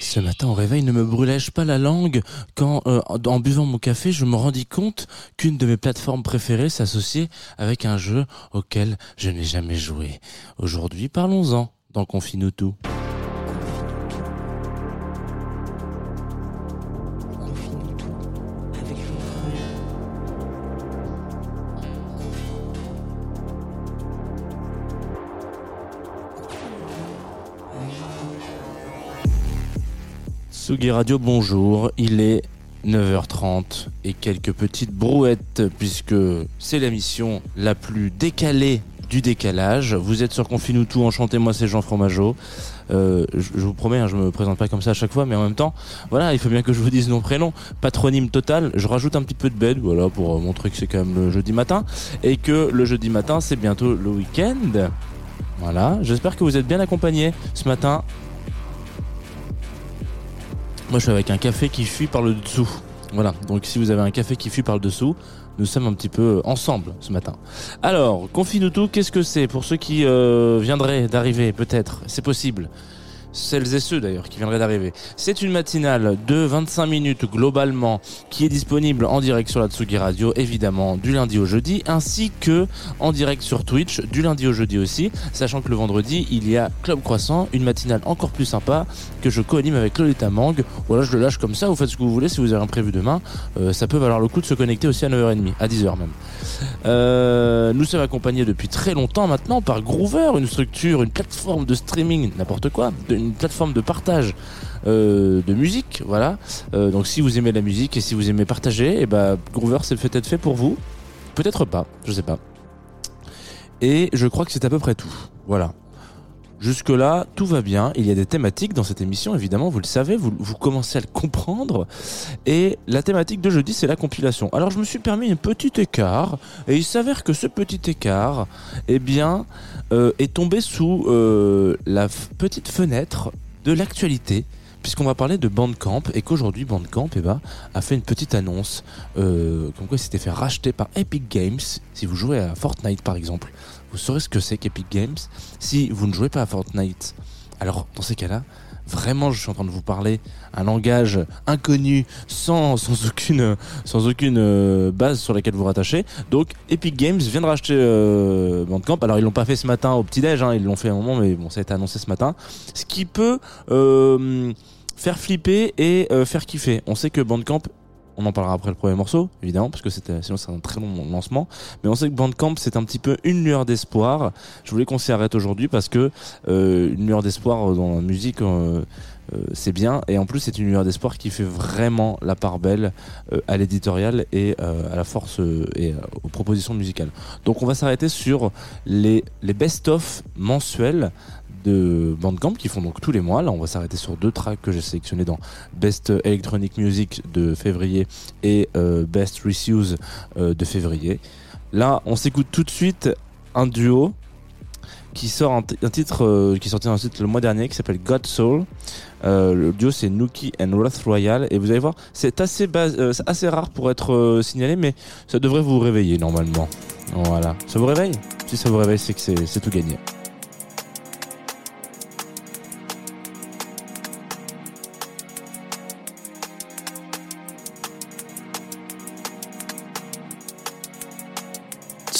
Ce matin au réveil, ne me brûlais-je pas la langue quand, euh, en buvant mon café, je me rendis compte qu'une de mes plateformes préférées s'associait avec un jeu auquel je n'ai jamais joué. Aujourd'hui, parlons-en dans Confine-nous tout. Radio, bonjour. Il est 9h30 et quelques petites brouettes puisque c'est la mission la plus décalée du décalage. Vous êtes sur Confine tout, enchantez-moi, c'est Jean Fromageau. Euh, je, vous promets, hein, je me présente pas comme ça à chaque fois, mais en même temps, voilà, il faut bien que je vous dise mon prénom. Patronyme total, je rajoute un petit peu de bed, voilà, pour euh, montrer que c'est quand même le jeudi matin et que le jeudi matin, c'est bientôt le week-end. Voilà, j'espère que vous êtes bien accompagnés ce matin. Moi, je suis avec un café qui fuit par le dessous. Voilà. Donc, si vous avez un café qui fuit par le dessous, nous sommes un petit peu ensemble ce matin. Alors, confine tout, qu'est-ce que c'est? Pour ceux qui euh, viendraient d'arriver, peut-être C'est possible. Celles et ceux d'ailleurs qui viendraient d'arriver. C'est une matinale de 25 minutes globalement qui est disponible en direct sur la Tsugi Radio évidemment du lundi au jeudi ainsi que en direct sur Twitch du lundi au jeudi aussi sachant que le vendredi il y a Club Croissant une matinale encore plus sympa que je co-anime avec Lolita Mang voilà je le lâche comme ça vous faites ce que vous voulez si vous avez un prévu demain Euh, ça peut valoir le coup de se connecter aussi à 9h30 à 10h même euh, nous sommes accompagnés depuis très longtemps maintenant par Groover, une structure, une plateforme de streaming, n'importe quoi, une plateforme de partage euh, de musique, voilà. Euh, donc si vous aimez la musique et si vous aimez partager, et ben Groover c'est peut-être fait pour vous, peut-être pas, je sais pas. Et je crois que c'est à peu près tout, voilà. Jusque-là, tout va bien. Il y a des thématiques dans cette émission, évidemment, vous le savez, vous, commencez à le comprendre. Et la thématique de jeudi, c'est la compilation. Alors, je me suis permis un petit écart, et il s'avère que ce petit écart, eh bien, euh, est tombé sous euh, la petite fenêtre de l'actualité. Puisqu'on va parler de Bandcamp et qu'aujourd'hui Bandcamp eh ben, a fait une petite annonce euh, comme quoi il s'était fait racheter par Epic Games. Si vous jouez à Fortnite par exemple, vous saurez ce que c'est qu'Epic Games. Si vous ne jouez pas à Fortnite, alors dans ces cas-là, vraiment je suis en train de vous parler un langage inconnu sans, aucune, euh, base sur laquelle vous rattachez. Donc Epic Games vient de racheter euh, Bandcamp. Alors ils l'ont pas fait ce matin au petit-déj, hein, ils l'ont fait à un moment, mais bon ça a été annoncé ce matin. Ce qui peut euh, faire flipper et faire kiffer. On sait que Bandcamp on en parlera après le premier morceau, évidemment, parce que sinon c'est un très long lancement. Mais on sait que Bandcamp, c'est un petit peu une lueur d'espoir. Je voulais qu'on s'y arrête aujourd'hui parce que euh, une lueur d'espoir dans la musique, euh, euh, c'est bien. Et en plus, c'est une lueur d'espoir qui fait vraiment la part belle à l'éditorial et à la force et aux propositions musicales. Donc, on va s'arrêter sur les, les best-of mensuels de Bandcamp qui font donc tous les mois. Là, on va s'arrêter sur deux tracks que j'ai sélectionnés dans Best Electronic Music de février et euh, Best Reuse euh, de février. Là, on s'écoute tout de suite un duo qui sort un, titre euh, qui est sorti un titre le mois dernier qui s'appelle God Soul. Le duo c'est Nuki and Wrath Royal et vous allez voir c'est assez assez rare pour être signalé mais ça devrait vous réveiller normalement. Voilà, ça vous réveille? Si ça vous réveille, c'est que c'est tout gagné.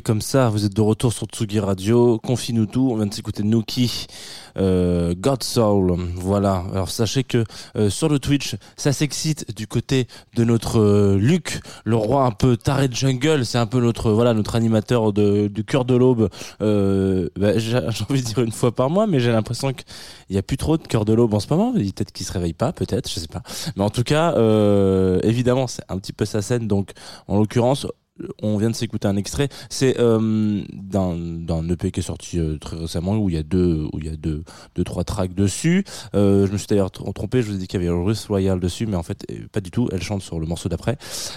Comme ça. Vous êtes de retour sur Tsugi Radio. Confie-nous tout. On vient de s'écouter Nuki, euh, God Soul. Voilà. Alors sachez que euh, sur le Twitch, ça s'excite du côté de notre euh, Luc, le roi un peu taré de jungle. C'est un peu notre voilà notre animateur de, du cœur de l'aube. Bah, j'ai envie de dire une fois par mois, mais j'ai l'impression qu'il y a plus trop de cœur de l'aube en ce moment. Peut-être qu'il se réveille pas, peut-être, je sais pas. Mais en tout cas, évidemment, c'est un petit peu sa scène. Donc, en l'occurrence, on vient de s'écouter un extrait. C'est euh, d'un EP qui est sorti euh, très récemment où il y a deux où il y a deux deux trois tracks dessus. Euh, je me suis d'ailleurs tr- trompé. Je vous ai dit qu'il y avait Ruth Royal dessus, mais en fait euh, pas du tout. Elle chante sur le morceau d'après.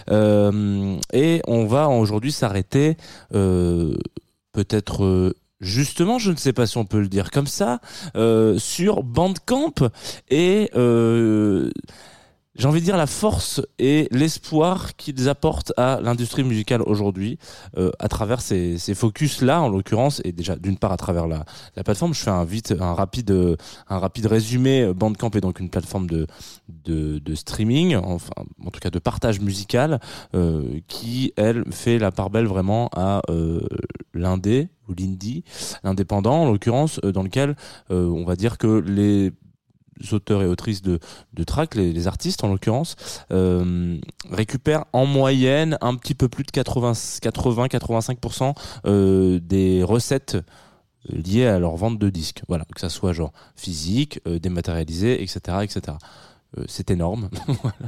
Euh, et on va aujourd'hui s'arrêter euh, peut-être euh, justement, je ne sais pas si on peut le dire comme ça, euh, sur Bandcamp et euh, j'ai envie de dire la force et l'espoir qu'ils apportent à l'industrie musicale aujourd'hui euh, à travers ces, ces focus là en l'occurrence et déjà d'une part à travers la, la plateforme. Je fais un vite un rapide euh, un rapide résumé Bandcamp est donc une plateforme de de, de streaming enfin en tout cas de partage musical euh, qui elle fait la part belle vraiment à euh, l'indé ou l'indie l'indépendant en l'occurrence euh, dans lequel euh, on va dire que les auteurs et autrices de, de tracks, les, artistes en l'occurrence, euh, récupèrent en moyenne un petit peu plus de 80-85% euh, des recettes liées à leur vente de disques. Voilà, que ça soit genre physique, euh, dématérialisé, etc., etc. C'est énorme.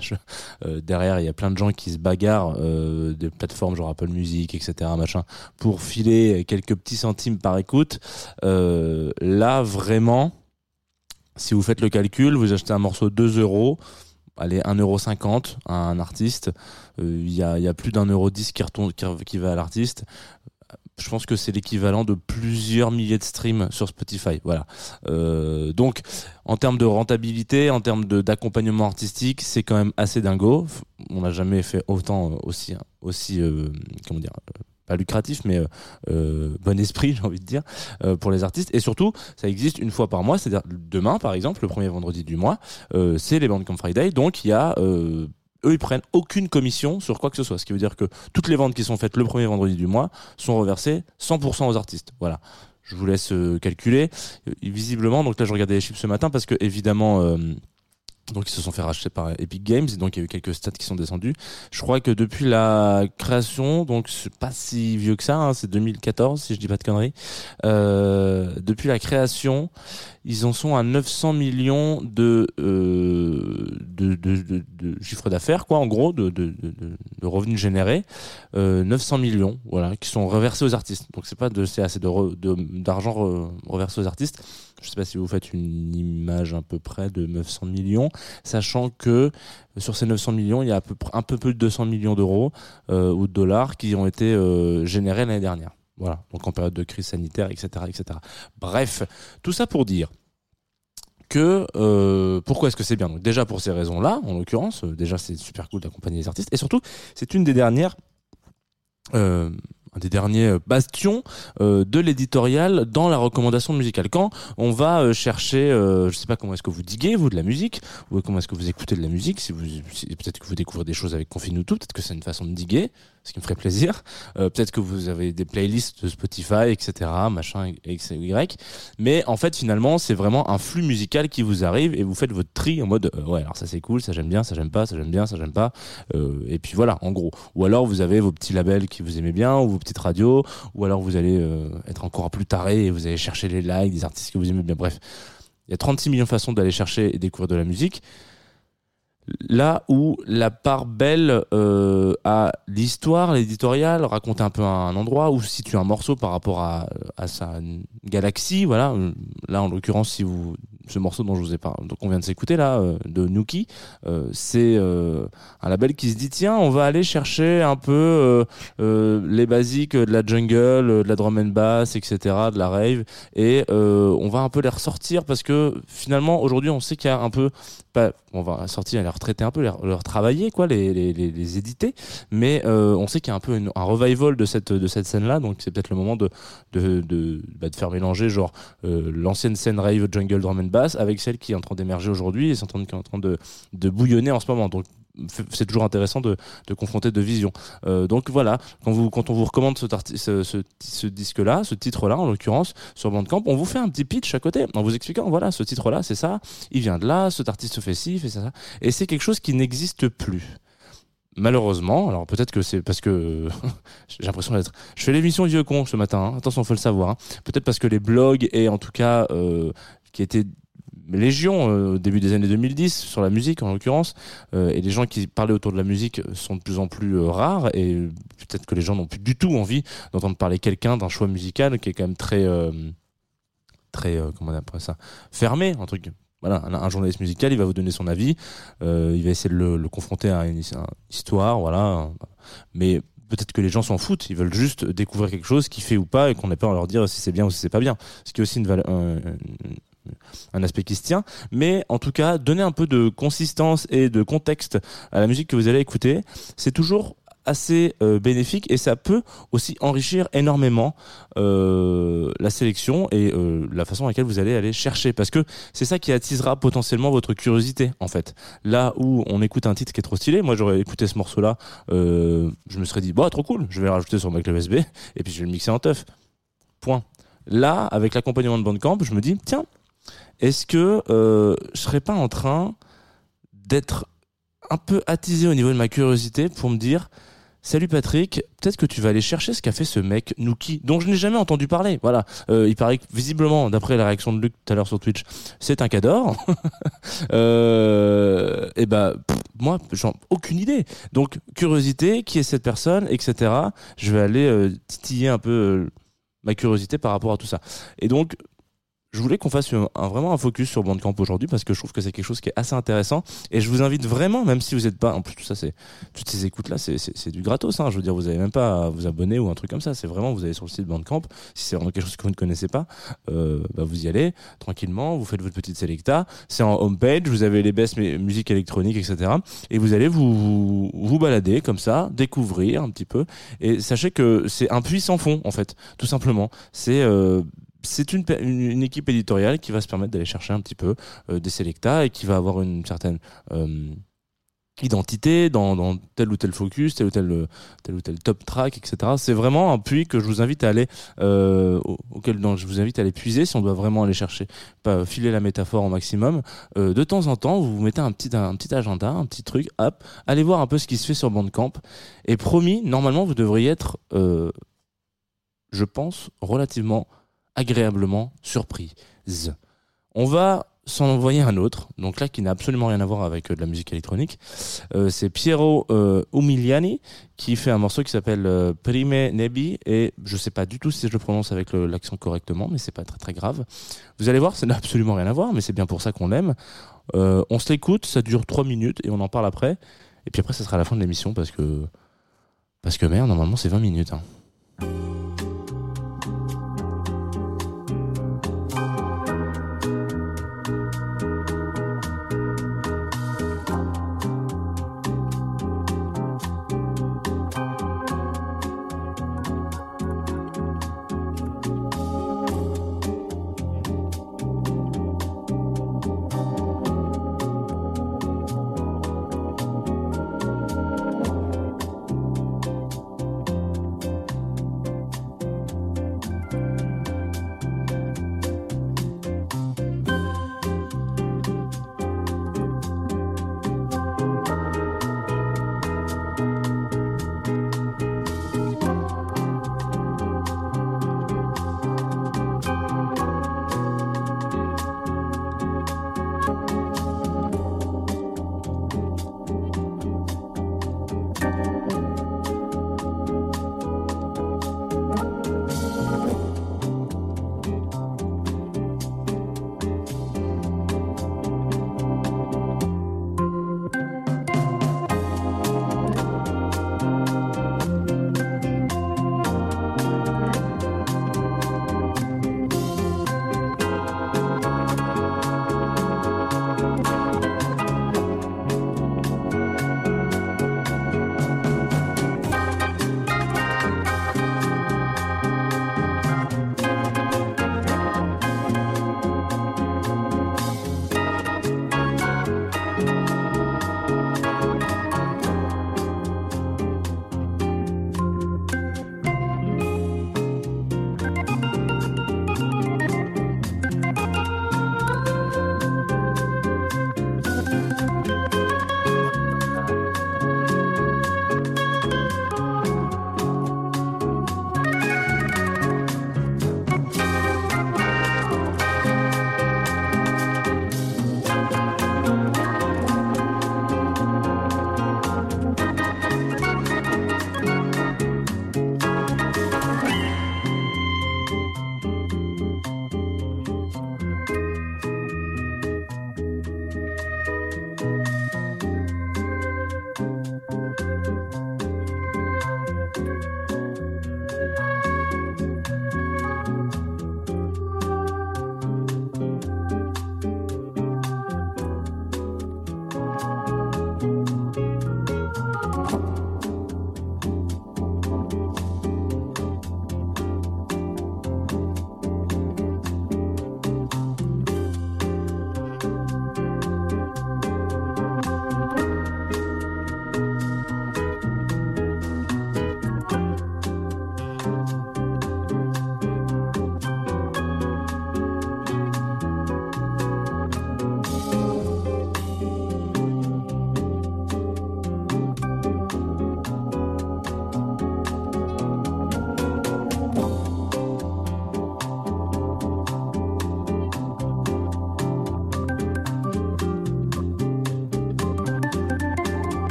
Derrière, il y a plein de gens qui se bagarrent des plateformes genre Apple Music, etc., machin, pour filer quelques petits centimes par écoute. Là, vraiment, si vous faites le calcul, vous achetez un morceau 2 euros, allez 1,50 euro à un artiste, euh, il y, a, plus d'un euro 10 qui, retourne, qui, va à l'artiste. Je pense que c'est l'équivalent de plusieurs milliers de streams sur Spotify. Euh, donc, en termes de rentabilité, en termes d'accompagnement artistique, c'est quand même assez dingo. On n'a jamais fait autant euh, aussi, aussi euh, comment dire, pas lucratif, mais euh, euh, bon esprit, j'ai envie de dire, euh, pour les artistes. Et surtout, ça existe une fois par mois, c'est-à-dire demain, par exemple, le premier vendredi du mois, euh, c'est les Bandcamp Friday. Donc, il y a eux, ils prennent aucune commission sur quoi que ce soit. Ce qui veut dire que toutes les ventes qui sont faites le premier vendredi du mois sont reversées 100% aux artistes. Voilà. Je vous laisse calculer. Visiblement, donc là, je regardais les chiffres ce matin parce que évidemment. Donc ils se sont fait racheter par Epic Games et donc il y a eu quelques stats qui sont descendus. Je crois que depuis la création, donc c'est pas si vieux que ça, hein, c'est 2014 si je dis pas de conneries. Euh, depuis la création, ils en sont à 900 millions de euh, de, de, de, chiffre d'affaires quoi, en gros, de, de, revenus générés. Euh, 900 millions, voilà, qui sont reversés aux artistes. Donc c'est pas de c'est assez de d'argent re- reversé aux artistes. Je sais pas si vous faites une image à peu près de 900 millions, sachant que sur ces 900 millions, il y a peu un peu plus de 200 millions d'euros euh, ou de dollars qui ont été euh, générés l'année dernière. Voilà, donc en période de crise sanitaire, etc., etc. Bref, tout ça pour dire que euh, pourquoi est-ce que c'est bien? Donc déjà pour ces raisons-là, en l'occurrence, euh, déjà c'est super cool d'accompagner les artistes, et surtout c'est une des dernières euh, un des derniers euh, bastions euh, de l'éditorial dans la recommandation musicale. Quand on va euh, chercher, euh, je sais pas comment est-ce que vous diguez vous de la musique, ou comment est-ce que vous écoutez de la musique, si peut-être que vous découvrez des choses avec Confine tout, peut-être que c'est une façon de diguer, ce qui me ferait plaisir. Euh, peut-être que vous avez des playlists de Spotify, etc., machin, Y. Mais en fait, finalement, c'est vraiment un flux musical qui vous arrive et vous faites votre tri en mode euh, ouais, alors ça c'est cool, ça j'aime bien, ça j'aime pas, ça j'aime bien, ça j'aime pas. Euh, et puis voilà, en gros. Ou alors vous avez vos petits labels qui vous aimez bien, ou vos petites radios, ou alors vous allez être encore plus taré et vous allez chercher les likes des artistes que vous aimez bien. Bref, il y a 36 millions de façons d'aller chercher et découvrir de la musique. Là où la part belle euh, à l'histoire, l'éditorial, raconter un peu un endroit où situe un morceau par rapport à, à sa galaxie, voilà. Là, en l'occurrence, si vous ce morceau dont je vous ai parlé, on vient de s'écouter là, euh, de Nuki, euh, c'est euh, un label qui se dit tiens, on va aller chercher un peu euh, euh, les basiques de la jungle, de la drum and bass, etc., de la rave, et on va un peu les ressortir parce que finalement aujourd'hui on sait qu'il y a un peu on va sortir, les retraiter un peu, les, leur travailler quoi, les, les, les, éditer, mais euh, on sait qu'il y a un peu un revival de cette de cette scène là, donc c'est peut-être le moment de de de, bah, de faire mélanger genre euh, l'ancienne scène rave jungle drum and bass avec celle qui est en train d'émerger aujourd'hui et qui est en train de de bouillonner en ce moment. Donc c'est toujours intéressant de, confronter deux visions. Euh, donc voilà, quand, on vous recommande ce, disque-là, ce titre-là en l'occurrence, sur Bandcamp, on vous fait un petit pitch à côté en vous expliquant, voilà, ce titre-là, c'est ça, il vient de là, cet artiste fait ci, fait ça. Et c'est quelque chose qui n'existe plus. Malheureusement, alors peut-être que c'est parce que j'ai l'impression d'être. Je fais l'émission Vieux Con ce matin. hein. Attention, faut le savoir. hein. Peut-être parce que les blogs et en tout cas euh, qui étaient légion euh, au début des années 2010 sur la musique en l'occurrence. Euh, et les gens qui parlaient autour de la musique sont de plus en plus euh, rares. Et peut-être que les gens n'ont plus du tout envie d'entendre parler quelqu'un d'un choix musical qui est quand même très très comment on appelle ça fermé un truc voilà un, journaliste musical il va vous donner son avis. Il va essayer de le, confronter à une, une histoire voilà. Mais peut-être que les gens s'en foutent, ils veulent juste découvrir quelque chose qui fait ou pas et qu'on n'a pas à leur dire si c'est bien ou si c'est pas bien. Ce qui est aussi une valeur, un, aspect qui se tient, mais en tout cas, donner un peu de consistance et de contexte à la musique que vous allez écouter, c'est toujours assez euh, bénéfique et ça peut aussi enrichir énormément euh, la sélection et euh, la façon à laquelle vous allez aller chercher. Parce que c'est ça qui attisera potentiellement votre curiosité en fait. Là où on écoute un titre qui est trop stylé moi j'aurais écouté ce morceau là je me serais dit bah trop cool je vais le rajouter sur ma clé USB et puis je vais le mixer en teuf. Point. Là avec l'accompagnement de Bandcamp je me dis tiens est-ce que je serais pas en train d'être un peu attisé au niveau de ma curiosité pour me dire Salut Patrick, peut-être que tu vas aller chercher ce qu'a fait ce mec Nuki, dont je n'ai jamais entendu parler. Voilà, euh, il paraît que visiblement, d'après la réaction de Luc tout à l'heure sur Twitch, c'est un cador. euh, et bah moi, j'en aucune idée. Donc curiosité, qui est cette personne, etc. Je vais aller euh, titiller un peu euh, ma curiosité par rapport à tout ça. Et donc je voulais qu'on fasse un, vraiment un focus sur Bandcamp aujourd'hui parce que je trouve que c'est quelque chose qui est assez intéressant et je vous invite vraiment, même si vous n'êtes pas, en plus tout ça c'est toutes ces écoutes là, c'est du gratos. Hein, je veux dire, vous n'avez même pas à vous abonner ou un truc comme ça. C'est vraiment vous allez sur le site Bandcamp. Si c'est vraiment quelque chose que vous ne connaissez pas, euh, bah vous y allez tranquillement, vous faites votre petite selecta. C'est en homepage, vous avez les best musique électronique, etc. Et vous allez vous, vous, balader comme ça, découvrir un petit peu. Et sachez que c'est un puits sans fond en fait, tout simplement. C'est euh, c'est une, une, équipe éditoriale qui va se permettre d'aller chercher un petit peu euh, des selecta et qui va avoir une certaine euh, identité dans, tel ou tel focus, tel ou tel, euh, tel ou tel top track, etc. C'est vraiment un puits que je vous invite à aller, auquel je vous invite à aller puiser si on doit vraiment aller chercher, pas filer la métaphore au maximum. De temps en temps, vous vous mettez un petit, un, petit agenda, un petit truc, hop, allez voir un peu ce qui se fait sur Bandcamp. Et promis, normalement, vous devriez être, je pense, relativement agréablement surprise. On va s'en envoyer un autre, donc là qui n'a absolument rien à voir avec euh, de la musique électronique. Euh, c'est Piero euh, Umiliani qui fait un morceau qui s'appelle euh, Prime Nebi et je sais pas du tout si je le prononce avec l'accent correctement, mais c'est pas très très grave. Vous allez voir, ça n'a absolument rien à voir, mais c'est bien pour ça qu'on l'aime. on se l'écoute, ça dure 3 minutes et on en parle après. Et puis après, ça sera la fin de l'émission parce que parce que merde, normalement c'est 20 minutes. Hein.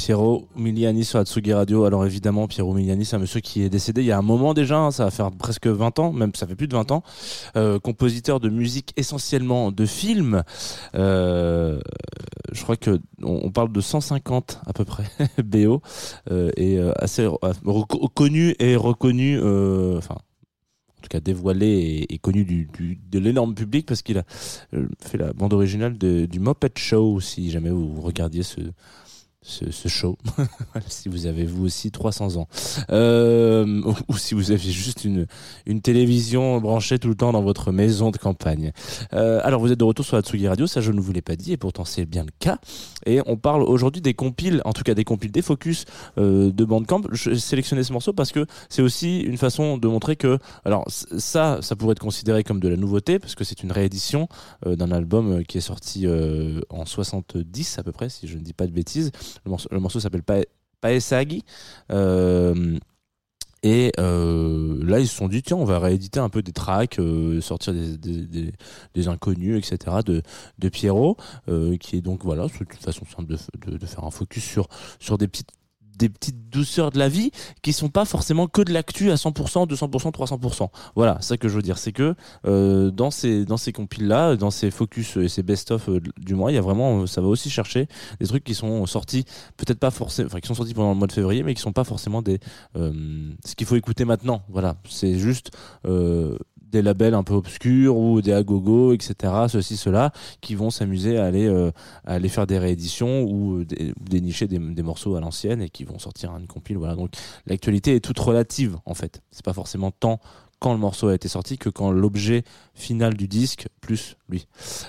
Piero Miliani sur Atsugi Radio. Alors évidemment, Piero Miliani, c'est un monsieur qui est décédé il y a un moment déjà, hein, ça va faire presque 20 ans, même ça fait plus de 20 ans. Euh, compositeur de musique essentiellement de films. Euh, je crois que on, parle de 150 à peu près BO euh, et assez connu et reconnu, enfin en tout cas dévoilé et, connu du, de l'énorme public parce qu'il a fait la bande originale du Muppet Show, si jamais vous regardiez ce, ce, ce show, si vous avez vous aussi 300 ans, euh, ou, si vous aviez juste une, une télévision branchée tout le temps dans votre maison de campagne. Euh, alors vous êtes de retour sur Atsugi Radio, ça je ne vous l'ai pas dit et pourtant c'est bien le cas. Et on parle aujourd'hui des compiles, en tout cas des compiles, des focus euh, de Bandcamp. Je sélectionné ce morceau parce que c'est aussi une façon de montrer que, alors ça, ça pourrait être considéré comme de la nouveauté parce que c'est une réédition euh, d'un album euh, qui est sorti euh, en 70 à peu près, si je ne dis pas de bêtises. Le morceau, le morceau s'appelle Pa- Paesagi. Euh, et euh, là, ils se sont dit, tiens, on va rééditer un peu des tracks, euh, sortir des, des, inconnus, etc. de, de Pierrot, euh, qui est donc, voilà, c'est une façon simple de, de, de faire un focus sur, sur des petites des petites douceurs de la vie qui sont pas forcément que de l'actu à 100%, 200%, 300%. Voilà, ça que je veux dire, c'est que euh, dans ces dans compiles là, dans ces focus et ces best of du mois, il y a vraiment ça va aussi chercher des trucs qui sont sortis peut-être pas forcément enfin qui sont sortis pendant le mois de février mais qui sont pas forcément des euh, ce qu'il faut écouter maintenant. Voilà, c'est juste euh, des labels un peu obscurs ou des agogo, etc. Ceci, cela, qui vont s'amuser à aller, euh, à aller faire des rééditions ou euh, des- dénicher des, des morceaux à l'ancienne et qui vont sortir une compile. Voilà. Donc l'actualité est toute relative en fait. C'est pas forcément tant quand le morceau a été sorti que quand l'objet final du disque plus lui.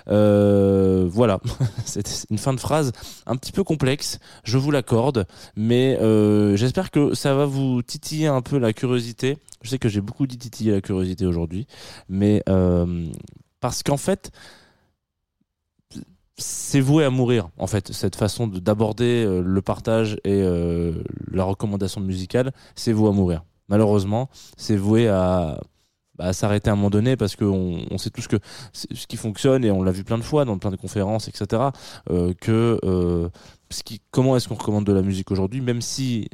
Euh, voilà, c'est une fin de phrase un petit peu complexe, je vous l'accorde, mais euh, j'espère que ça va vous titiller un peu la curiosité. Je sais que j'ai beaucoup dit titiller la curiosité aujourd'hui, mais euh, parce qu'en fait, c'est voué à mourir en fait cette façon de- d'aborder le partage et la recommandation musicale c'est voué à mourir malheureusement c'est voué à, bah, à s'arrêter à un moment donné parce qu'on on sait tous que ce qui fonctionne et on l'a vu plein de fois dans plein de conférences etc euh, que euh, comment est-ce qu'on recommande de la musique aujourd'hui même si,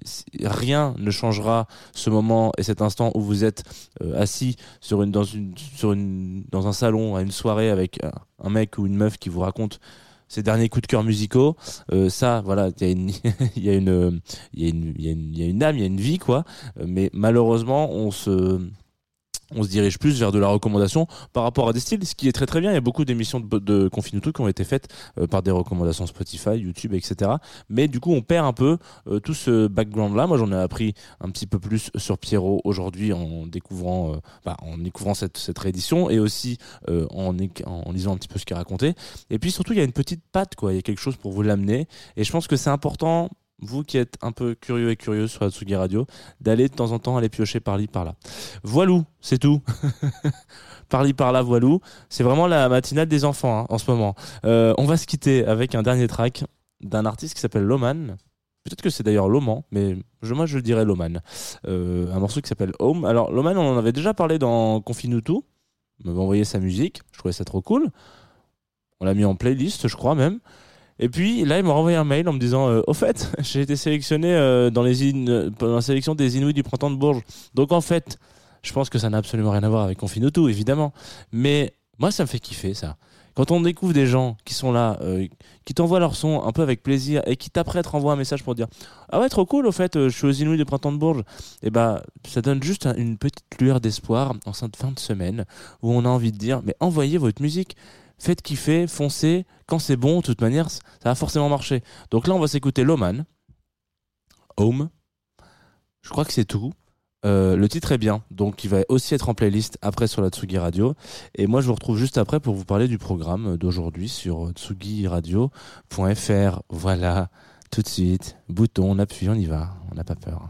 rien ne changera ce moment et cet instant où vous êtes euh, assis dans un salon à une soirée avec un mec ou une meuf qui vous raconte ses derniers coups de cœur musicaux euh, ça voilà il y a une il y a une il y a une il y a une il y a une âme il y a une vie quoi. Euh, mais malheureusement on se on se dirige plus vers de la recommandation par rapport à des styles, ce qui est très très bien. Il y a beaucoup d'émissions de, de Confinuto qui ont été faites euh, par des recommandations Spotify, YouTube, etc. Mais du coup, on perd un peu euh, tout ce background-là. Moi, j'en ai appris un petit peu plus sur Pierrot aujourd'hui en découvrant, euh, bah, en découvrant cette, cette réédition et aussi en, en lisant un petit peu ce qu'il racontait. Et puis surtout, il y a une petite patte, quoi. Il y a quelque chose pour vous l'amener. Et je pense que c'est important. Vous qui êtes un peu curieux et curieuse sur Atsugi Radio, d'aller de temps en temps aller piocher par-li par-là. Voilou, c'est tout. par-li par-là, voilou. C'est vraiment la matinale des enfants hein, en ce moment. Euh, on va se quitter avec un dernier track d'un artiste qui s'appelle Loman. Peut-être que c'est d'ailleurs Loman, mais je, moi je dirais Loman. Euh, un morceau qui s'appelle Home. Alors Loman, on en avait déjà parlé dans Confinuto. Il m'avait envoyé sa musique. Je trouvais ça trop cool. On l'a mis en playlist, je crois même. Et puis là, il m'a renvoyé un mail en me disant euh, Au fait, j'ai été sélectionné euh, dans, la sélection des Inuits du printemps de Bourges. Donc en fait, je pense que ça n'a absolument rien à voir avec Confinuto, évidemment. Mais moi, ça me fait kiffer, ça. Quand on découvre des gens qui sont là, euh, qui t'envoient leur son un peu avec plaisir et qui t'apprêtent renvoient un message pour dire Ah ouais, trop cool, au fait, je suis aux Inuits du printemps de Bourges. Et bah, ça donne juste un- une petite lueur d'espoir en cette fin de semaine où on a envie de dire Mais envoyez votre musique faites kiffer, foncez. Quand c'est bon, de toute manière, ça va forcément marcher. Donc là, on va s'écouter Loman. Home. Je crois que c'est tout. Euh, le titre est bien, donc il va aussi être en playlist après sur la Tsugi Radio. Et moi, je vous retrouve juste après pour vous parler du programme d'aujourd'hui sur tsugiradio.fr. Voilà, tout de suite, bouton, on appuie, on y va, on n'a pas peur.